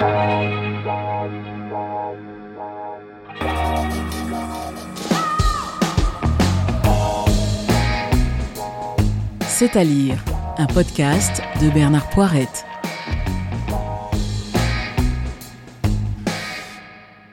C'est à lire, un podcast de Bernard Poirette.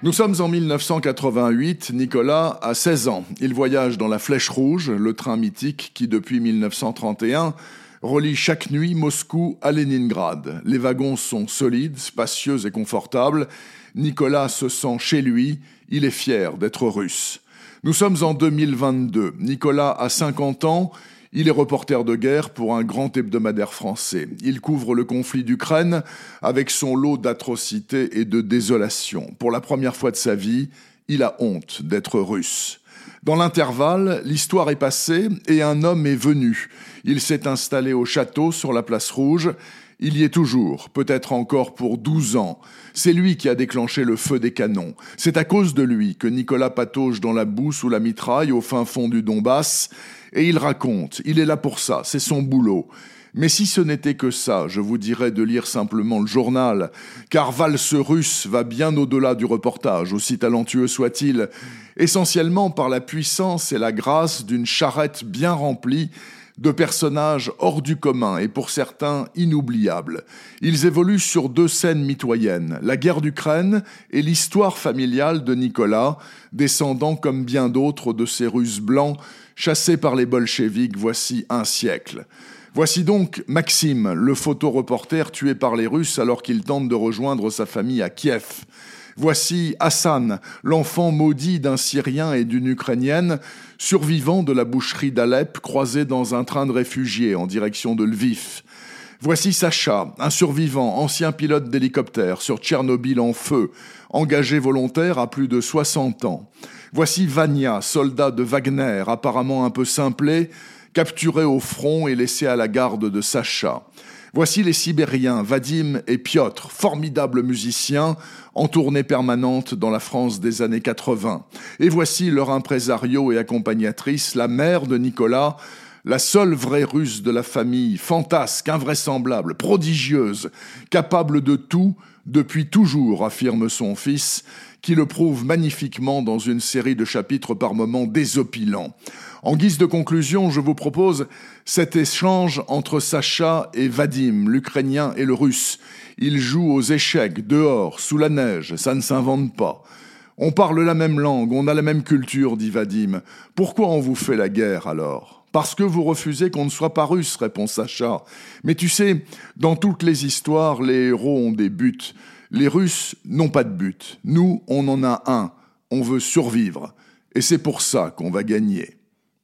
Nous sommes en 1988, Nicolas a 16 ans. Il voyage dans la Flèche Rouge, le train mythique qui depuis 1931 relie chaque nuit Moscou à Leningrad. Les wagons sont solides, spacieux et confortables. Nicolas se sent chez lui, il est fier d'être russe. Nous sommes en 2022. Nicolas a 50 ans, il est reporter de guerre pour un grand hebdomadaire français. Il couvre le conflit d'Ukraine avec son lot d'atrocités et de désolation. Pour la première fois de sa vie, il a honte d'être russe. Dans l'intervalle, l'histoire est passée et un homme est venu. Il s'est installé au château sur la place rouge. Il y est toujours, peut-être encore pour douze ans. C'est lui qui a déclenché le feu des canons. C'est à cause de lui que Nicolas patauge dans la boue sous la mitraille au fin fond du Donbass. Et il raconte, il est là pour ça, c'est son boulot. Mais si ce n'était que ça, je vous dirais de lire simplement le journal, car Valse russe va bien au-delà du reportage, aussi talentueux soit-il, essentiellement par la puissance et la grâce d'une charrette bien remplie de personnages hors du commun et pour certains inoubliables. Ils évoluent sur deux scènes mitoyennes, la guerre d'Ukraine et l'histoire familiale de Nicolas, descendant comme bien d'autres de ces Russes blancs chassés par les bolcheviks voici un siècle. Voici donc Maxime, le photoreporter tué par les Russes alors qu'il tente de rejoindre sa famille à Kiev. Voici Hassan, l'enfant maudit d'un Syrien et d'une Ukrainienne, survivant de la boucherie d'Alep, croisé dans un train de réfugiés en direction de Lviv. Voici Sacha, un survivant, ancien pilote d'hélicoptère sur Tchernobyl en feu, engagé volontaire à plus de 60 ans. Voici Vania, soldat de Wagner, apparemment un peu simplé, capturé au front et laissé à la garde de Sacha. Voici les Sibériens, Vadim et Piotr, formidables musiciens, en tournée permanente dans la France des années 80. Et voici leur impresario et accompagnatrice, la mère de Nicolas, la seule vraie russe de la famille, fantasque, invraisemblable, prodigieuse, capable de tout depuis toujours, affirme son fils, qui le prouve magnifiquement dans une série de chapitres par moments désopilants. En guise de conclusion, je vous propose cet échange entre Sacha et Vadim, l'Ukrainien et le Russe. Ils jouent aux échecs, dehors, sous la neige, ça ne s'invente pas. On parle la même langue, on a la même culture, dit Vadim. Pourquoi on vous fait la guerre alors? Parce que vous refusez qu'on ne soit pas russe, répond Sacha. Mais tu sais, dans toutes les histoires, les héros ont des buts. Les Russes n'ont pas de but. Nous, on en a un. On veut survivre. Et c'est pour ça qu'on va gagner.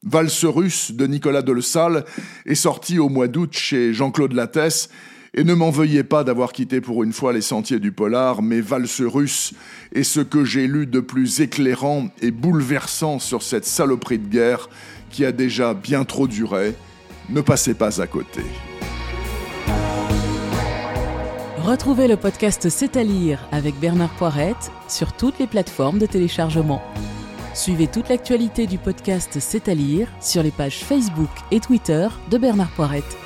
Valse russe de Nicolas Delesalle est sorti au mois d'août chez Jean-Claude Lattès. Et ne m'en veuillez pas d'avoir quitté pour une fois les sentiers du polar, mais Valse russe est ce que j'ai lu de plus éclairant et bouleversant sur cette saloperie de guerre qui a déjà bien trop duré. Ne passez pas à côté. Retrouvez le podcast C'est à lire avec Bernard Poirette sur toutes les plateformes de téléchargement. Suivez toute l'actualité du podcast C'est à lire sur les pages Facebook et Twitter de Bernard Poirette.